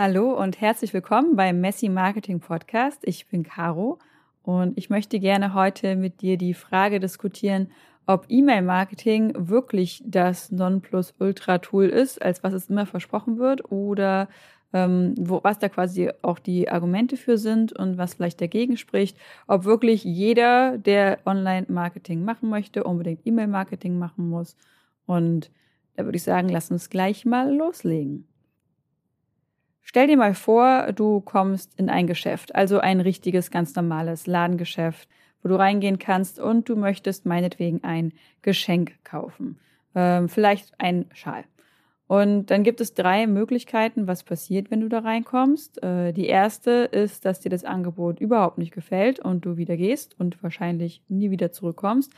Hallo und herzlich willkommen beim Messi Marketing Podcast. Ich bin Caro und ich möchte gerne heute mit dir die Frage diskutieren, ob E-Mail-Marketing wirklich das Nonplusultra-Tool ist, als was es immer versprochen wird, oder ähm, wo, was da quasi auch die Argumente für sind und was vielleicht dagegen spricht, ob wirklich jeder, der Online-Marketing machen möchte, unbedingt E-Mail-Marketing machen muss. Und da würde ich sagen, lass uns gleich mal loslegen. Stell dir mal vor, du kommst in ein Geschäft, also ein richtiges, ganz normales Ladengeschäft, wo du reingehen kannst und du möchtest meinetwegen ein Geschenk kaufen. Ähm, vielleicht ein Schal. Und dann gibt es drei Möglichkeiten, was passiert, wenn du da reinkommst. Äh, die erste ist, dass dir das Angebot überhaupt nicht gefällt und du wieder gehst und wahrscheinlich nie wieder zurückkommst.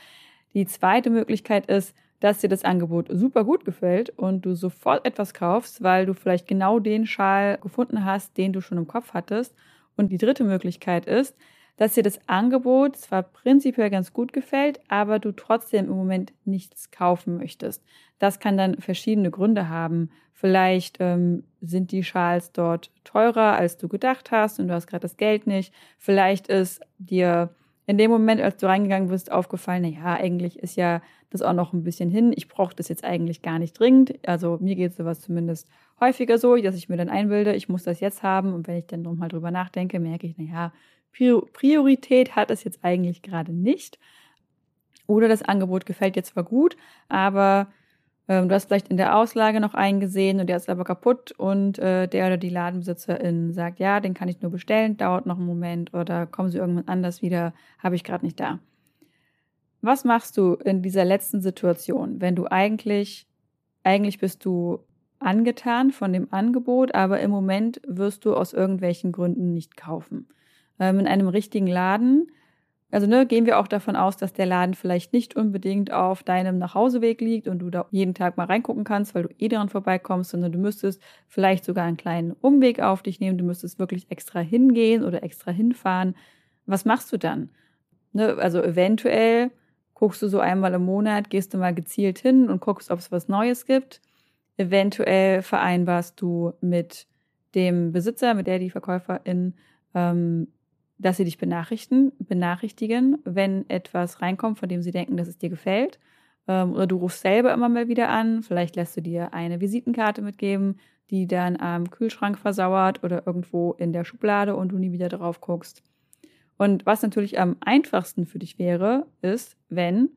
Die zweite Möglichkeit ist, dass dir das Angebot super gut gefällt und du sofort etwas kaufst, weil du vielleicht genau den Schal gefunden hast, den du schon im Kopf hattest. Und die dritte Möglichkeit ist, dass dir das Angebot zwar prinzipiell ganz gut gefällt, aber du trotzdem im Moment nichts kaufen möchtest. Das kann dann verschiedene Gründe haben. Vielleicht ähm, sind die Schals dort teurer, als du gedacht hast und du hast gerade das Geld nicht. Vielleicht ist dir in dem Moment, als du reingegangen bist, aufgefallen, na ja, eigentlich ist ja das auch noch ein bisschen hin. Ich brauche das jetzt eigentlich gar nicht dringend. Also mir geht sowas zumindest häufiger so, dass ich mir dann einbilde, ich muss das jetzt haben. Und wenn ich dann nochmal drüber nachdenke, merke ich, na ja, Priorität hat es jetzt eigentlich gerade nicht. Oder das Angebot gefällt dir zwar gut, aber ähm, du hast vielleicht in der Auslage noch eingesehen und der ist aber kaputt und äh, der oder die Ladenbesitzerin sagt, ja, den kann ich nur bestellen, dauert noch einen Moment oder kommen Sie irgendwann anders wieder, habe ich gerade nicht da. Was machst du in dieser letzten Situation, wenn du eigentlich, eigentlich bist du angetan von dem Angebot, aber im Moment wirst du aus irgendwelchen Gründen nicht kaufen? Ähm, in einem richtigen Laden also ne, gehen wir auch davon aus, dass der Laden vielleicht nicht unbedingt auf deinem Nachhauseweg liegt und du da jeden Tag mal reingucken kannst, weil du eh daran vorbeikommst, sondern du müsstest vielleicht sogar einen kleinen Umweg auf dich nehmen, du müsstest wirklich extra hingehen oder extra hinfahren. Was machst du dann? Ne, also eventuell guckst du so einmal im Monat, gehst du mal gezielt hin und guckst, ob es was Neues gibt. Eventuell vereinbarst du mit dem Besitzer, mit der die Verkäuferin ähm, dass sie dich benachrichtigen, benachrichtigen, wenn etwas reinkommt, von dem sie denken, dass es dir gefällt. Ähm, oder du rufst selber immer mal wieder an. Vielleicht lässt du dir eine Visitenkarte mitgeben, die dann am Kühlschrank versauert oder irgendwo in der Schublade und du nie wieder drauf guckst. Und was natürlich am einfachsten für dich wäre, ist, wenn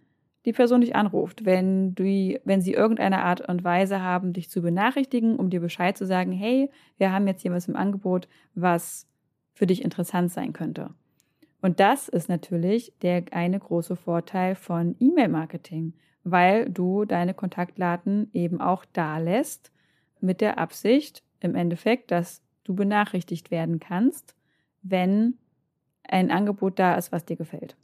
die Person dich anruft, wenn, du, wenn sie irgendeine Art und Weise haben, dich zu benachrichtigen, um dir Bescheid zu sagen, hey, wir haben jetzt hier was im Angebot, was für dich interessant sein könnte. Und das ist natürlich der eine große Vorteil von E-Mail-Marketing, weil du deine Kontaktdaten eben auch da lässt mit der Absicht im Endeffekt, dass du benachrichtigt werden kannst, wenn ein Angebot da ist, was dir gefällt.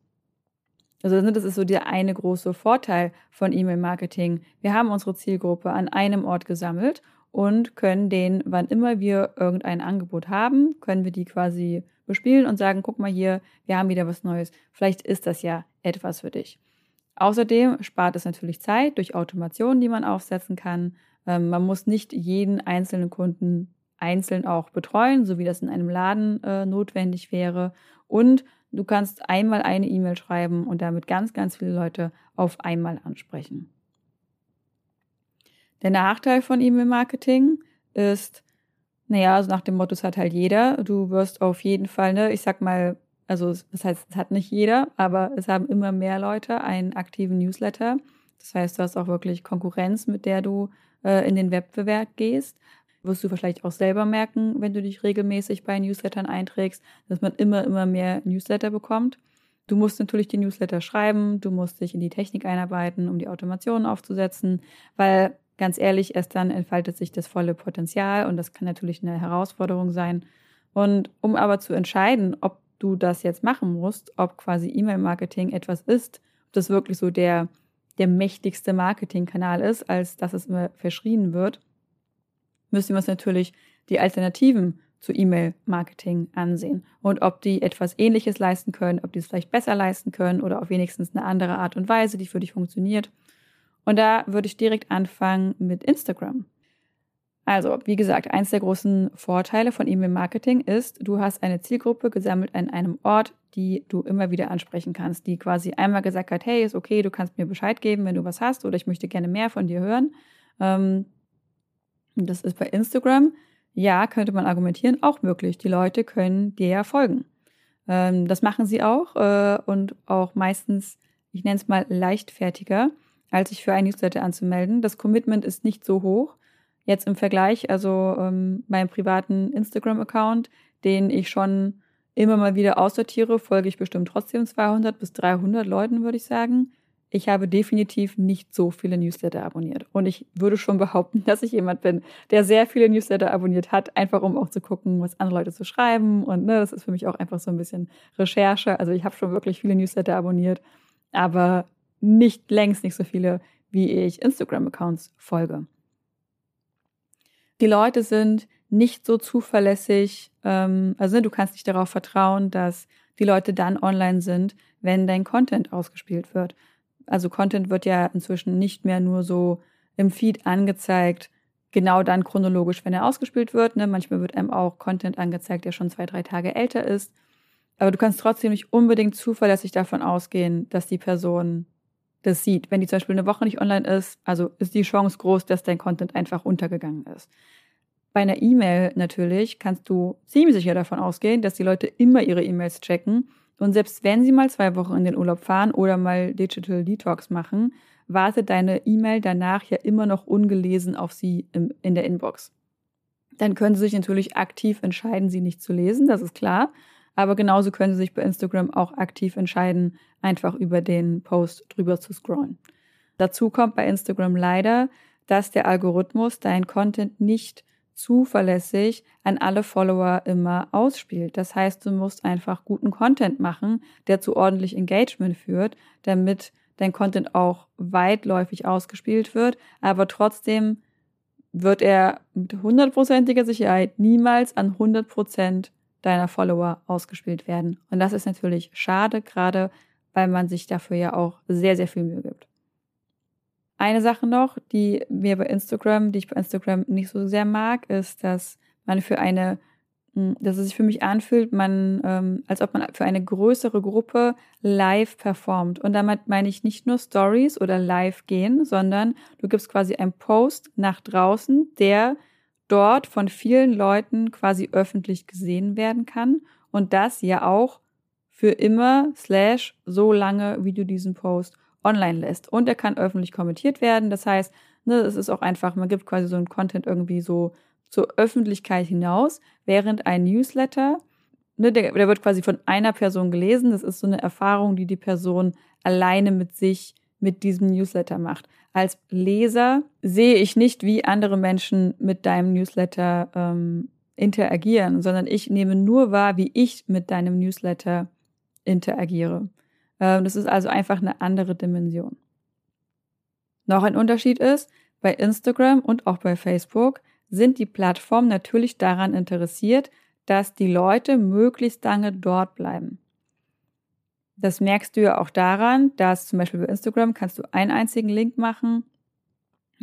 Also das ist so der eine große Vorteil von E-Mail-Marketing. Wir haben unsere Zielgruppe an einem Ort gesammelt und können den, wann immer wir irgendein Angebot haben, können wir die quasi bespielen und sagen, guck mal hier, wir haben wieder was Neues. Vielleicht ist das ja etwas für dich. Außerdem spart es natürlich Zeit durch Automationen, die man aufsetzen kann. Ähm, man muss nicht jeden einzelnen Kunden einzeln auch betreuen, so wie das in einem Laden äh, notwendig wäre. Und du kannst einmal eine E-Mail schreiben und damit ganz, ganz viele Leute auf einmal ansprechen. Der Nachteil von E-Mail-Marketing ist, naja, also nach dem Motto, es hat halt jeder. Du wirst auf jeden Fall, ne, ich sag mal, also das heißt, es hat nicht jeder, aber es haben immer mehr Leute einen aktiven Newsletter. Das heißt, du hast auch wirklich Konkurrenz, mit der du äh, in den Wettbewerb gehst. Wirst du vielleicht auch selber merken, wenn du dich regelmäßig bei Newslettern einträgst, dass man immer, immer mehr Newsletter bekommt. Du musst natürlich die Newsletter schreiben, du musst dich in die Technik einarbeiten, um die Automationen aufzusetzen, weil ganz ehrlich, erst dann entfaltet sich das volle Potenzial und das kann natürlich eine Herausforderung sein. Und um aber zu entscheiden, ob du das jetzt machen musst, ob quasi E-Mail-Marketing etwas ist, ob das wirklich so der, der mächtigste Marketingkanal ist, als dass es immer verschrien wird, müssen wir uns natürlich die Alternativen zu E-Mail-Marketing ansehen und ob die etwas Ähnliches leisten können, ob die es vielleicht besser leisten können oder auf wenigstens eine andere Art und Weise, die für dich funktioniert. Und da würde ich direkt anfangen mit Instagram. Also, wie gesagt, eins der großen Vorteile von E-Mail-Marketing ist, du hast eine Zielgruppe gesammelt an einem Ort, die du immer wieder ansprechen kannst, die quasi einmal gesagt hat, hey, ist okay, du kannst mir Bescheid geben, wenn du was hast oder ich möchte gerne mehr von dir hören. Ähm, das ist bei Instagram, ja, könnte man argumentieren, auch möglich. Die Leute können dir ja folgen. Ähm, das machen sie auch äh, und auch meistens, ich nenne es mal leichtfertiger, als sich für ein Newsletter anzumelden. Das Commitment ist nicht so hoch. Jetzt im Vergleich, also ähm, meinem privaten Instagram-Account, den ich schon immer mal wieder aussortiere, folge ich bestimmt trotzdem 200 bis 300 Leuten, würde ich sagen. Ich habe definitiv nicht so viele Newsletter abonniert. Und ich würde schon behaupten, dass ich jemand bin, der sehr viele Newsletter abonniert hat, einfach um auch zu gucken, was andere Leute zu schreiben. Und ne, das ist für mich auch einfach so ein bisschen Recherche. Also ich habe schon wirklich viele Newsletter abonniert, aber nicht längst nicht so viele, wie ich Instagram-Accounts folge die Leute sind nicht so zuverlässig, ähm, also ne, du kannst nicht darauf vertrauen, dass die Leute dann online sind, wenn dein Content ausgespielt wird. Also Content wird ja inzwischen nicht mehr nur so im Feed angezeigt, genau dann chronologisch, wenn er ausgespielt wird. Ne? Manchmal wird einem auch Content angezeigt, der schon zwei, drei Tage älter ist. Aber du kannst trotzdem nicht unbedingt zuverlässig davon ausgehen, dass die Person das sieht. Wenn die zum Beispiel eine Woche nicht online ist, also ist die Chance groß, dass dein Content einfach untergegangen ist. Bei einer E-Mail natürlich kannst du ziemlich sicher davon ausgehen, dass die Leute immer ihre E-Mails checken. Und selbst wenn sie mal zwei Wochen in den Urlaub fahren oder mal Digital Detox machen, wartet deine E-Mail danach ja immer noch ungelesen auf sie im, in der Inbox. Dann können sie sich natürlich aktiv entscheiden, sie nicht zu lesen, das ist klar. Aber genauso können Sie sich bei Instagram auch aktiv entscheiden, einfach über den Post drüber zu scrollen. Dazu kommt bei Instagram leider, dass der Algorithmus dein Content nicht zuverlässig an alle Follower immer ausspielt. Das heißt, du musst einfach guten Content machen, der zu ordentlich Engagement führt, damit dein Content auch weitläufig ausgespielt wird, aber trotzdem wird er mit hundertprozentiger Sicherheit niemals an 100 Prozent deiner Follower ausgespielt werden. Und das ist natürlich schade, gerade weil man sich dafür ja auch sehr, sehr viel Mühe gibt. Eine Sache noch, die mir bei Instagram, die ich bei Instagram nicht so sehr mag, ist, dass man für eine, hm, dass es sich für mich anfühlt, man, ähm, als ob man für eine größere Gruppe live performt. Und damit meine ich nicht nur Stories oder live gehen, sondern du gibst quasi einen Post nach draußen, der dort von vielen Leuten quasi öffentlich gesehen werden kann und das ja auch für immer slash so lange, wie du diesen Post online lässt. Und er kann öffentlich kommentiert werden. Das heißt, ne, es ist auch einfach, man gibt quasi so einen Content irgendwie so zur Öffentlichkeit hinaus, während ein Newsletter, ne, der, der wird quasi von einer Person gelesen. Das ist so eine Erfahrung, die die Person alleine mit sich mit diesem Newsletter macht. Als Leser sehe ich nicht, wie andere Menschen mit deinem Newsletter ähm, interagieren, sondern ich nehme nur wahr, wie ich mit deinem Newsletter interagiere. Ähm, das ist also einfach eine andere Dimension. Noch ein Unterschied ist, bei Instagram und auch bei Facebook sind die Plattformen natürlich daran interessiert, dass die Leute möglichst lange dort bleiben. Das merkst du ja auch daran, dass zum Beispiel bei Instagram kannst du einen einzigen Link machen,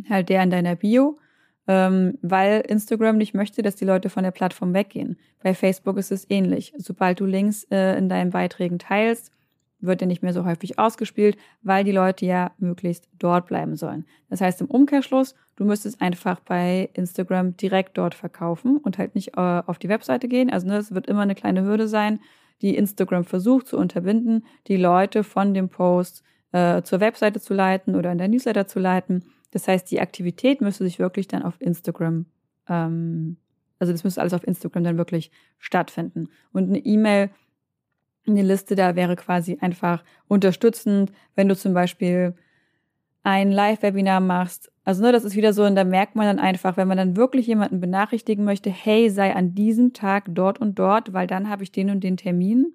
halt der in deiner Bio, ähm, weil Instagram nicht möchte, dass die Leute von der Plattform weggehen. Bei Facebook ist es ähnlich. Sobald du Links äh, in deinen Beiträgen teilst, wird er nicht mehr so häufig ausgespielt, weil die Leute ja möglichst dort bleiben sollen. Das heißt im Umkehrschluss, du müsstest einfach bei Instagram direkt dort verkaufen und halt nicht äh, auf die Webseite gehen. Also ne, wird immer eine kleine Hürde sein, die Instagram versucht zu unterbinden, die Leute von dem Post äh, zur Webseite zu leiten oder in der Newsletter zu leiten. Das heißt, die Aktivität müsste sich wirklich dann auf Instagram, ähm, also das müsste alles auf Instagram dann wirklich stattfinden. Und eine E-Mail, eine Liste da wäre quasi einfach unterstützend, wenn du zum Beispiel ein Live-Webinar machst. Also ne, das ist wieder so, und da merkt man dann einfach, wenn man dann wirklich jemanden benachrichtigen möchte, hey, sei an diesem Tag dort und dort, weil dann habe ich den und den Termin.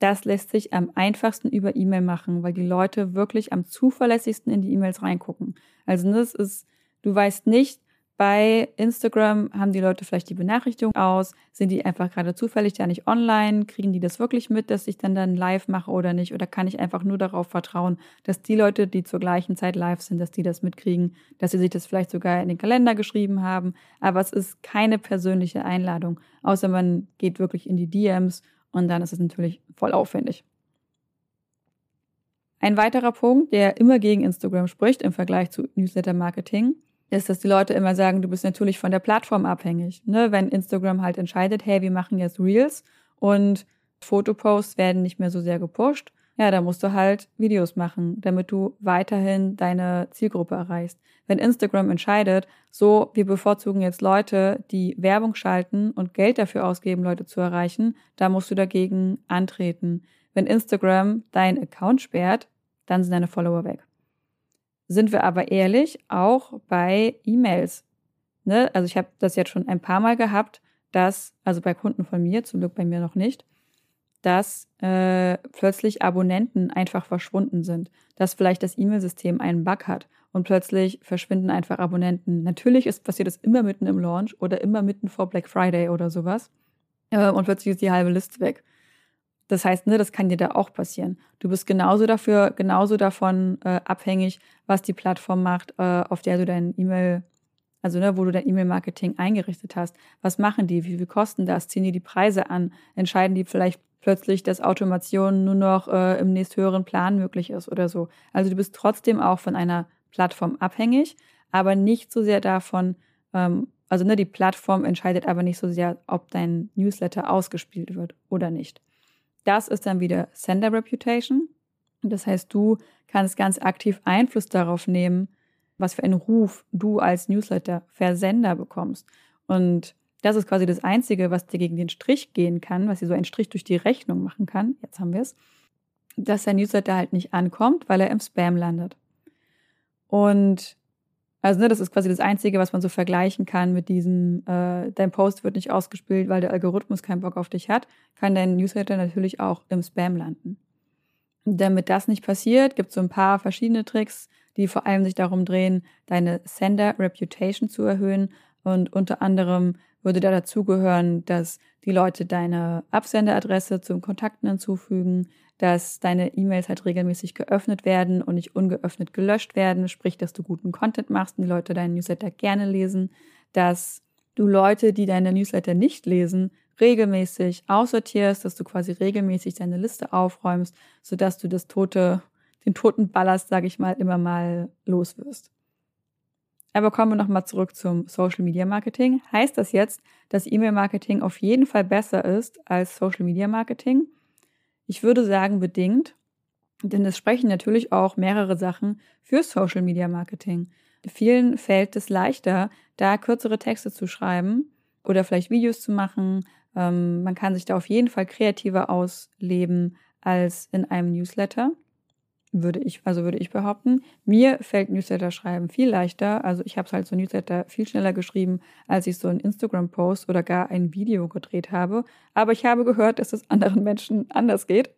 Das lässt sich am einfachsten über E-Mail machen, weil die Leute wirklich am zuverlässigsten in die E-Mails reingucken. Also ne, das ist, du weißt nicht, Bei Instagram haben die Leute vielleicht die Benachrichtigung aus, sind die einfach gerade zufällig da nicht online, kriegen die das wirklich mit, dass ich dann dann live mache oder nicht? Oder kann ich einfach nur darauf vertrauen, dass die Leute, die zur gleichen Zeit live sind, dass die das mitkriegen, dass sie sich das vielleicht sogar in den Kalender geschrieben haben? Aber es ist keine persönliche Einladung, außer man geht wirklich in die DMs und dann ist es natürlich voll aufwendig. Ein weiterer Punkt, der immer gegen Instagram spricht im Vergleich zu Newsletter-Marketing, ist, dass die Leute immer sagen, du bist natürlich von der Plattform abhängig. Ne? Wenn Instagram halt entscheidet, hey, wir machen jetzt Reels und Fotoposts werden nicht mehr so sehr gepusht, ja, da musst du halt Videos machen, damit du weiterhin deine Zielgruppe erreichst. Wenn Instagram entscheidet, so, wir bevorzugen jetzt Leute, die Werbung schalten und Geld dafür ausgeben, Leute zu erreichen, da musst du dagegen antreten. Wenn Instagram deinen Account sperrt, dann sind deine Follower weg sind wir aber ehrlich, auch bei E-Mails. Ne? Also ich habe das jetzt schon ein paar Mal gehabt, dass, also bei Kunden von mir, zum Glück bei mir noch nicht, dass äh, plötzlich Abonnenten einfach verschwunden sind, dass vielleicht das E-Mail-System einen Bug hat und plötzlich verschwinden einfach Abonnenten. Natürlich ist passiert das immer mitten im Launch oder immer mitten vor Black Friday oder sowas äh, und plötzlich ist die halbe Liste weg. Das heißt, ne, das kann dir da auch passieren. Du bist genauso dafür, genauso davon äh, abhängig, was die Plattform macht, äh, auf der du dein E-Mail, also ne, wo du dein E-Mail-Marketing eingerichtet hast. Was machen die? Wie viel kosten das? Ziehen die die Preise an? Entscheiden die vielleicht plötzlich, dass Automation nur noch äh, im nächsthöheren Plan möglich ist oder so? Also du bist trotzdem auch von einer Plattform abhängig, aber nicht so sehr davon, ähm, also ne, die Plattform entscheidet aber nicht so sehr, ob dein Newsletter ausgespielt wird oder nicht. Das ist dann wieder Sender Reputation. Das heißt, du kannst ganz aktiv Einfluss darauf nehmen, was für einen Ruf du als Newsletter-Versender bekommst. Und das ist quasi das Einzige, was dir gegen den Strich gehen kann, was dir so einen Strich durch die Rechnung machen kann. Jetzt haben wir es. Dass dein Newsletter halt nicht ankommt, weil er im Spam landet. Und also ne, das ist quasi das Einzige, was man so vergleichen kann mit diesem, äh, dein Post wird nicht ausgespielt, weil der Algorithmus keinen Bock auf dich hat, kann dein Newsletter natürlich auch im Spam landen. Damit das nicht passiert, gibt es so ein paar verschiedene Tricks, die vor allem sich darum drehen, deine Sender Reputation zu erhöhen. Und unter anderem würde da dazugehören, dass die Leute deine Absenderadresse zum Kontakten hinzufügen, dass deine E-Mails halt regelmäßig geöffnet werden und nicht ungeöffnet gelöscht werden, sprich, dass du guten Content machst und die Leute deinen Newsletter gerne lesen, dass du Leute, die deine Newsletter nicht lesen, regelmäßig aussortierst, dass du quasi regelmäßig deine Liste aufräumst, sodass du das tote, den toten Ballast, sage ich mal, immer mal los wirst. Aber kommen wir nochmal zurück zum Social Media Marketing. Heißt das jetzt, dass E-Mail Marketing auf jeden Fall besser ist als Social Media Marketing? Ich würde sagen, bedingt, denn es sprechen natürlich auch mehrere Sachen für Social Media Marketing. Vielen fällt es leichter, da kürzere Texte zu schreiben oder vielleicht Videos zu machen. Ähm, man kann sich da auf jeden Fall kreativer ausleben als in einem Newsletter würde ich, also würde ich behaupten. Mir fällt Newsletter schreiben viel leichter. Also ich habe es halt so Newsletter viel schneller geschrieben, als ich so einen Instagram-Post oder gar ein Video gedreht habe. Aber ich habe gehört, dass es anderen Menschen anders geht.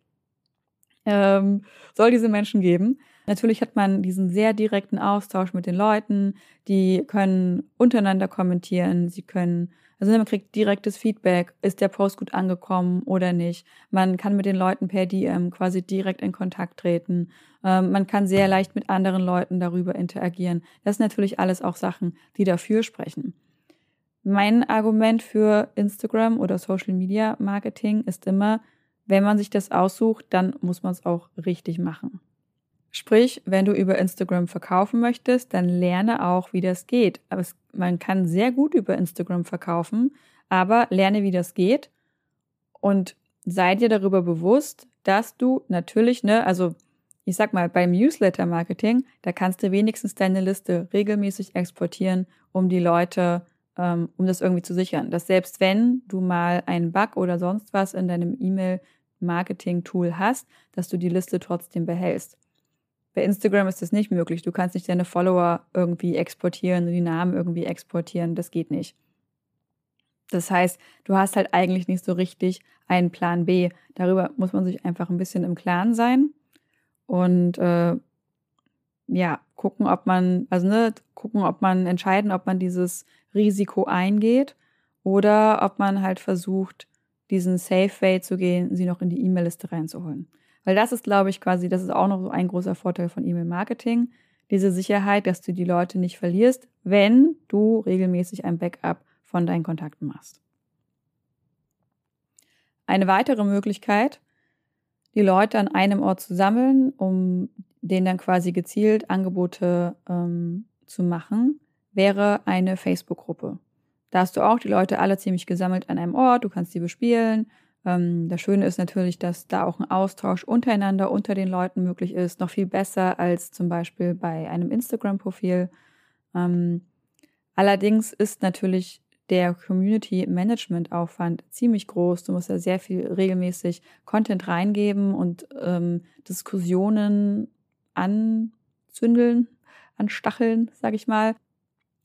Ähm, soll diese Menschen geben. Natürlich hat man diesen sehr direkten Austausch mit den Leuten. Die können untereinander kommentieren. Sie können also man kriegt direktes Feedback, ist der Post gut angekommen oder nicht. Man kann mit den Leuten per DM quasi direkt in Kontakt treten. Ähm, man kann sehr leicht mit anderen Leuten darüber interagieren. Das sind natürlich alles auch Sachen, die dafür sprechen. Mein Argument für Instagram oder Social Media Marketing ist immer, wenn man sich das aussucht, dann muss man es auch richtig machen. Sprich, wenn du über Instagram verkaufen möchtest, dann lerne auch, wie das geht. Aber es, man kann sehr gut über Instagram verkaufen, aber lerne, wie das geht und sei dir darüber bewusst, dass du natürlich, ne, also ich sag mal, beim Newsletter-Marketing, da kannst du wenigstens deine Liste regelmäßig exportieren, um die Leute, ähm, um das irgendwie zu sichern. Dass selbst wenn du mal einen Bug oder sonst was in deinem E-Mail-Marketing-Tool hast, dass du die Liste trotzdem behältst. Bei Instagram ist das nicht möglich. Du kannst nicht deine Follower irgendwie exportieren und die Namen irgendwie exportieren. Das geht nicht. Das heißt, du hast halt eigentlich nicht so richtig einen Plan B. Darüber muss man sich einfach ein bisschen im Klaren sein. Und äh, ja, gucken, ob man, also ne, gucken, ob man entscheiden, ob man dieses Risiko eingeht oder ob man halt versucht, diesen Safe Way zu gehen, sie noch in die E-Mail-Liste reinzuholen. Weil das ist, glaube ich, quasi, das ist auch noch so ein großer Vorteil von E-Mail-Marketing. Diese Sicherheit, dass du die Leute nicht verlierst, wenn du regelmäßig ein Backup von deinen Kontakten machst. Eine weitere Möglichkeit, die Leute an einem Ort zu sammeln, um denen dann quasi gezielt Angebote ähm, zu machen, wäre eine Facebook-Gruppe. Da hast du auch die Leute alle ziemlich gesammelt an einem Ort, du kannst sie bespielen. Ähm, das Schöne ist natürlich, dass da auch ein Austausch untereinander, unter den Leuten möglich ist, noch viel besser als zum Beispiel bei einem Instagram-Profil. Ähm, allerdings ist natürlich der Community Management Aufwand ziemlich groß. Du musst da sehr viel regelmäßig Content reingeben und ähm, Diskussionen anzündeln, anstacheln, sag ich mal.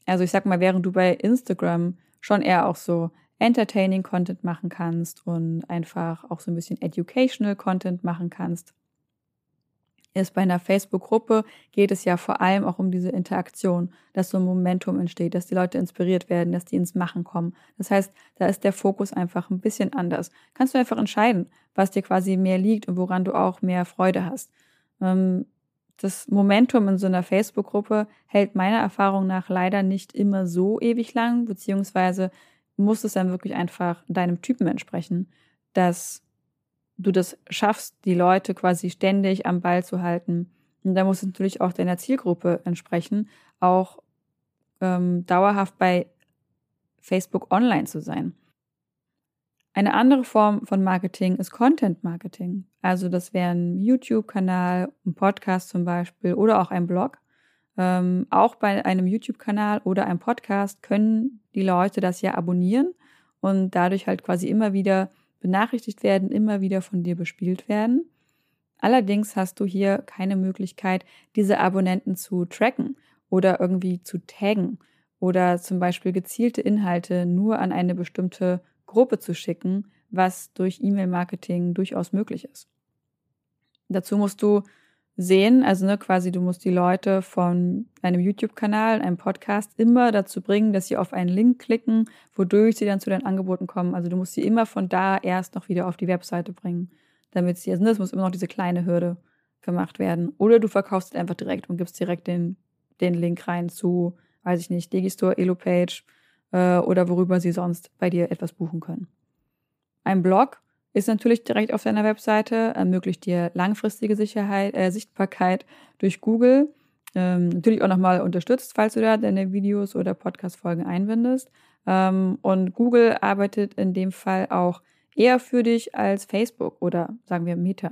Also ich sag mal, während du bei Instagram schon eher auch so entertaining Content machen kannst und einfach auch so ein bisschen educational Content machen kannst, ist bei einer Facebook-Gruppe geht es ja vor allem auch um diese Interaktion, dass so ein Momentum entsteht, dass die Leute inspiriert werden, dass die ins Machen kommen. Das heißt, da ist der Fokus einfach ein bisschen anders. Kannst du einfach entscheiden, was dir quasi mehr liegt und woran du auch mehr Freude hast. Ähm, das Momentum in so einer Facebook-Gruppe hält meiner Erfahrung nach leider nicht immer so ewig lang, beziehungsweise muss es dann wirklich einfach deinem Typen entsprechen, dass du das schaffst, die Leute quasi ständig am Ball zu halten. Und da muss es natürlich auch deiner Zielgruppe entsprechen, auch ähm, dauerhaft bei Facebook online zu sein. Eine andere Form von Marketing ist Content Marketing. Also das wäre ein YouTube-Kanal, ein Podcast zum Beispiel oder auch ein Blog. Ähm, auch bei einem YouTube-Kanal oder einem Podcast können die Leute das ja abonnieren und dadurch halt quasi immer wieder benachrichtigt werden, immer wieder von dir bespielt werden. Allerdings hast du hier keine Möglichkeit, diese Abonnenten zu tracken oder irgendwie zu taggen oder zum Beispiel gezielte Inhalte nur an eine bestimmte Gruppe zu schicken, was durch E-Mail-Marketing durchaus möglich ist. Dazu musst du sehen, also ne, quasi du musst die Leute von einem YouTube-Kanal, einem Podcast immer dazu bringen, dass sie auf einen Link klicken, wodurch sie dann zu deinen Angeboten kommen. Also du musst sie immer von da erst noch wieder auf die Webseite bringen, damit sie, also ne, es muss immer noch diese kleine Hürde gemacht werden. Oder du verkaufst einfach direkt und gibst direkt den, den Link rein zu, weiß ich nicht, Digistore, Elopage, äh, oder worüber sie sonst bei dir etwas buchen können. Ein Blog ist natürlich direkt auf deiner Webseite, ermöglicht dir langfristige Sicherheit, äh, Sichtbarkeit durch Google. Ähm, natürlich auch nochmal unterstützt, falls du da deine Videos oder Podcast-Folgen einbindest. Ähm, und Google arbeitet in dem Fall auch eher für dich als Facebook oder sagen wir Meta.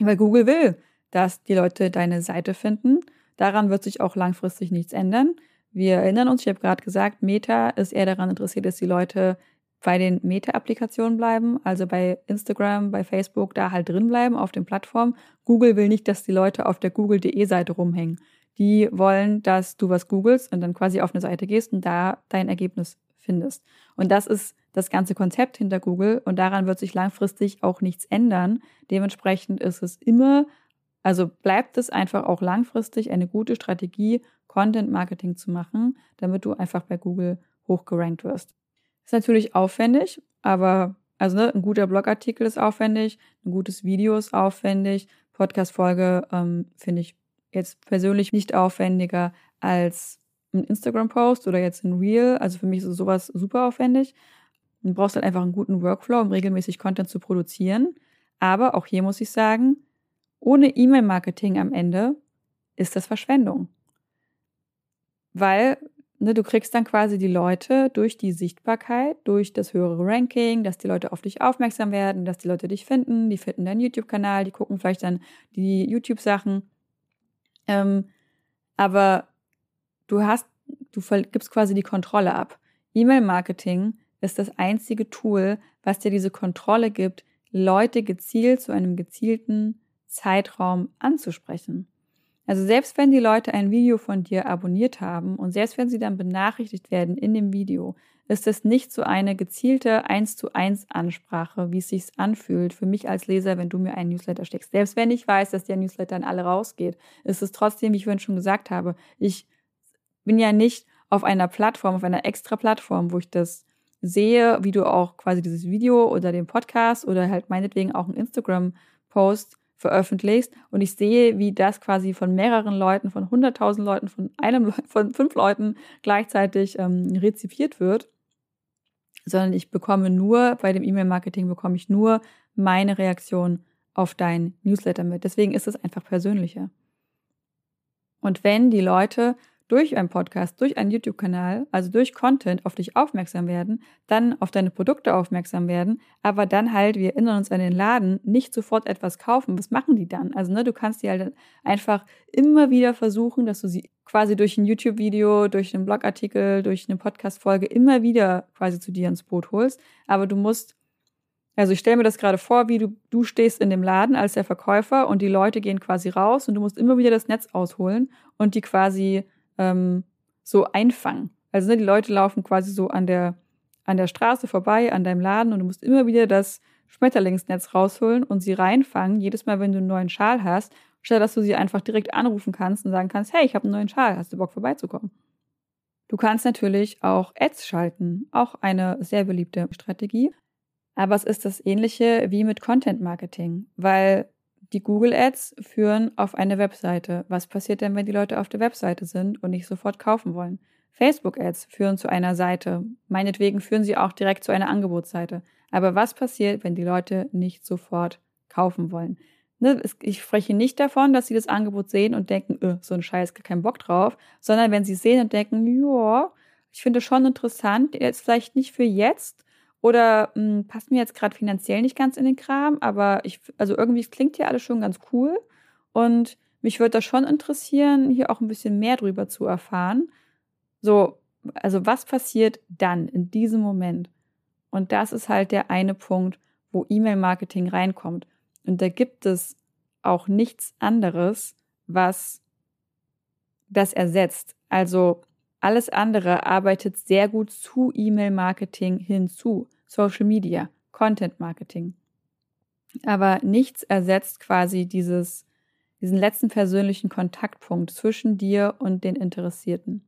Weil Google will, dass die Leute deine Seite finden. Daran wird sich auch langfristig nichts ändern. Wir erinnern uns, ich habe gerade gesagt, Meta ist eher daran interessiert, dass die Leute bei den Meta-Applikationen bleiben, also bei Instagram, bei Facebook, da halt drin bleiben auf den Plattformen. Google will nicht, dass die Leute auf der google.de-Seite rumhängen. Die wollen, dass du was googelst und dann quasi auf eine Seite gehst und da dein Ergebnis findest. Und das ist das ganze Konzept hinter Google und daran wird sich langfristig auch nichts ändern. Dementsprechend ist es immer, also bleibt es einfach auch langfristig eine gute Strategie, Content Marketing zu machen, damit du einfach bei Google hochgerankt wirst. Ist natürlich aufwendig, aber also ne, ein guter Blogartikel ist aufwendig, ein gutes Video ist aufwendig, Podcast-Folge ähm, finde ich jetzt persönlich nicht aufwendiger als ein Instagram-Post oder jetzt ein Reel. Also für mich ist sowas super aufwendig. Du brauchst halt einfach einen guten Workflow, um regelmäßig Content zu produzieren. Aber auch hier muss ich sagen, ohne E-Mail-Marketing am Ende ist das Verschwendung weil ne, du kriegst dann quasi die Leute durch die Sichtbarkeit, durch das höhere Ranking, dass die Leute auf dich aufmerksam werden, dass die Leute dich finden, die finden deinen YouTube-Kanal, die gucken vielleicht dann die YouTube-Sachen. Ähm, aber du hast, du gibst quasi die Kontrolle ab. E-Mail-Marketing ist das einzige Tool, was dir diese Kontrolle gibt, Leute gezielt zu einem gezielten Zeitraum anzusprechen. Also selbst wenn die Leute ein Video von dir abonniert haben und selbst wenn sie dann benachrichtigt werden in dem Video, ist es nicht so eine gezielte 1 zu 1 Ansprache, wie es sich anfühlt für mich als Leser, wenn du mir einen Newsletter steckst. Selbst wenn ich weiß, dass der Newsletter an alle rausgeht, ist es trotzdem, wie ich vorhin schon gesagt habe, ich bin ja nicht auf einer Plattform, auf einer extra Plattform, wo ich das sehe, wie du auch quasi dieses Video oder den Podcast oder halt meinetwegen auch einen Instagram-Post veröffentlichst und ich sehe, wie das quasi von mehreren Leuten, von 100.000 Leuten, von einem, von fünf Leuten gleichzeitig ähm, rezipiert wird, sondern ich bekomme nur, bei dem E-Mail-Marketing bekomme ich nur meine Reaktion auf dein Newsletter mit. Deswegen ist es einfach persönlicher. Und wenn die Leute durch einen Podcast, durch einen YouTube-Kanal, also durch Content auf dich aufmerksam werden, dann auf deine Produkte aufmerksam werden, aber dann halt, wir erinnern uns an den Laden, nicht sofort etwas kaufen. Was machen die dann? Also, ne, du kannst die halt einfach immer wieder versuchen, dass du sie quasi durch ein YouTube-Video, durch einen Blogartikel, durch eine Podcast-Folge immer wieder quasi zu dir ins Boot holst. Aber du musst also ich stelle mir das gerade vor, wie du, du stehst in dem Laden als der Verkäufer und die Leute gehen quasi raus und du musst immer wieder das Netz ausholen und die quasi ähm, so einfangen. Also ne, die Leute laufen quasi so an der, an der Straße vorbei, an deinem Laden und du musst immer wieder das Schmetterlingsnetz rausholen und sie reinfangen, jedes Mal, wenn du einen neuen Schal hast, statt dass du sie einfach direkt anrufen kannst und sagen kannst, hey, ich habe einen neuen Schal, hast du Bock vorbeizukommen? Du kannst natürlich auch Ads schalten, auch eine sehr beliebte Strategie. Aber es ist das ähnliche wie mit Content Marketing, weil die Google Ads führen auf eine Webseite. Was passiert denn, wenn die Leute auf der Webseite sind und nicht sofort kaufen wollen? Facebook Ads führen zu einer Seite. Meinetwegen führen sie auch direkt zu einer Angebotsseite. Aber was passiert, wenn die Leute nicht sofort kaufen wollen? Ne, ich spreche nicht davon, dass sie das Angebot sehen und denken, öh, so ein Scheiß, gar keinen Bock drauf, sondern wenn sie sehen und denken, ja, ich finde schon interessant, jetzt vielleicht nicht für jetzt, oder mh, hm, passt mir jetzt gerade finanziell nicht ganz in den Kram, aber ich, also irgendwie klingt hier alles schon ganz cool. Und mich würde das schon interessieren, hier auch ein bisschen mehr drüber zu erfahren. So, also was passiert dann in diesem Moment? Und das ist halt der eine Punkt, wo E-Mail-Marketing reinkommt. Und da gibt es auch nichts anderes, was das ersetzt. Also alles andere arbeitet sehr gut zu E-Mail-Marketing hinzu. Social Media, Content Marketing. Aber nichts ersetzt quasi dieses, diesen letzten persönlichen Kontaktpunkt zwischen dir und den Interessierten.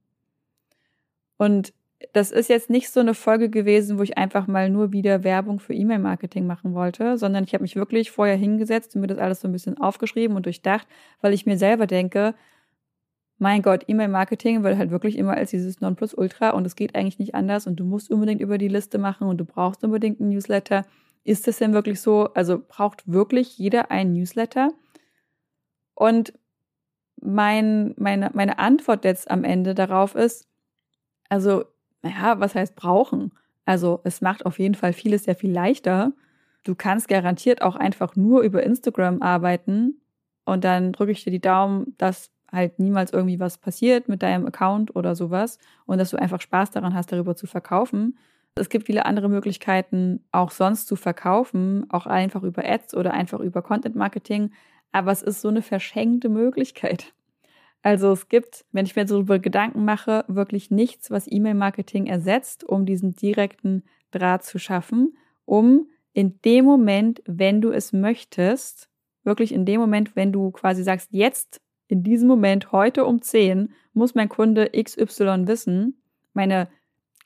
Und das ist jetzt nicht so eine Folge gewesen, wo ich einfach mal nur wieder Werbung für E-Mail-Marketing machen wollte, sondern ich habe mich wirklich vorher hingesetzt und mir das alles so ein bisschen aufgeschrieben und durchdacht, weil ich mir selber denke, mein Gott, E-Mail-Marketing wird halt wirklich immer als dieses Nonplusultra und es geht eigentlich nicht anders und du musst unbedingt über die Liste machen und du brauchst unbedingt einen Newsletter. Ist das denn wirklich so? Also braucht wirklich jeder einen Newsletter? Und mein, meine, meine Antwort jetzt am Ende darauf ist, also, naja, was heißt brauchen? Also, es macht auf jeden Fall vieles sehr viel leichter. Du kannst garantiert auch einfach nur über Instagram arbeiten und dann drücke ich dir die Daumen, dass halt niemals irgendwie was passiert mit deinem Account oder sowas und dass du einfach Spaß daran hast, darüber zu verkaufen. Es gibt viele andere Möglichkeiten, auch sonst zu verkaufen, auch einfach über Ads oder einfach über Content Marketing. Aber es ist so eine verschenkte Möglichkeit. Also es gibt, wenn ich mir so darüber Gedanken mache, wirklich nichts, was E-Mail-Marketing ersetzt, um diesen direkten Draht zu schaffen, um in dem Moment, wenn du es möchtest, wirklich in dem Moment, wenn du quasi sagst, jetzt in diesem Moment, heute um 10, muss mein Kunde XY wissen. Meine,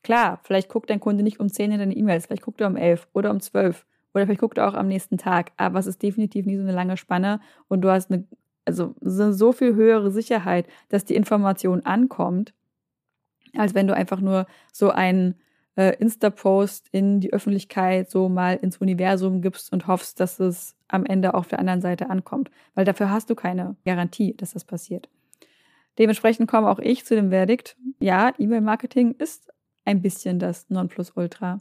klar, vielleicht guckt dein Kunde nicht um 10 in deine E-Mails, vielleicht guckt er um 11 oder um 12 oder vielleicht guckt er auch am nächsten Tag. Aber es ist definitiv nicht so eine lange Spanne und du hast eine, also so viel höhere Sicherheit, dass die Information ankommt, als wenn du einfach nur so einen äh, Insta-Post in die Öffentlichkeit so mal ins Universum gibst und hoffst, dass es am Ende auf der anderen Seite ankommt. Weil dafür hast du keine Garantie, dass das passiert. Dementsprechend komme auch ich zu dem Verdikt, ja, E-Mail-Marketing ist ein bisschen das Nonplusultra.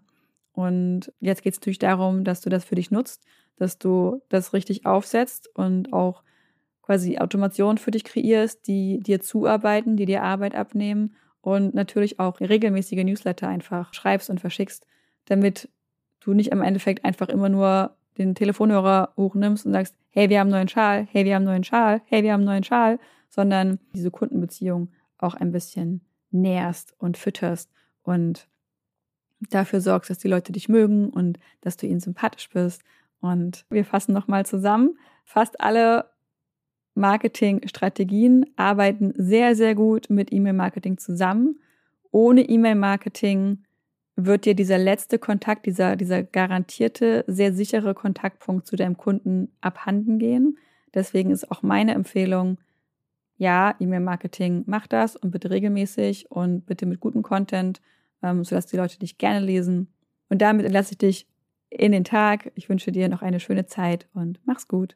Und jetzt geht es natürlich darum, dass du das für dich nutzt, dass du das richtig aufsetzt und auch quasi Automation für dich kreierst, die dir zuarbeiten, die dir Arbeit abnehmen und natürlich auch regelmäßige Newsletter einfach schreibst und verschickst, damit du nicht im Endeffekt einfach immer nur den Telefonhörer hochnimmst und sagst, hey, wir haben neuen Schal, hey, wir haben neuen Schal, hey, wir haben neuen Schal, sondern diese Kundenbeziehung auch ein bisschen nährst und fütterst und dafür sorgst, dass die Leute dich mögen und dass du ihnen sympathisch bist. Und wir fassen nochmal zusammen. Fast alle Marketingstrategien arbeiten sehr, sehr gut mit E-Mail-Marketing zusammen. Ohne E-Mail-Marketing wird dir dieser letzte Kontakt, dieser, dieser garantierte, sehr sichere Kontaktpunkt zu deinem Kunden abhanden gehen. Deswegen ist auch meine Empfehlung, ja, E-Mail-Marketing, mach das und bitte regelmäßig und bitte mit gutem Content, ähm, sodass die Leute dich gerne lesen. Und damit entlasse ich dich in den Tag. Ich wünsche dir noch eine schöne Zeit und mach's gut.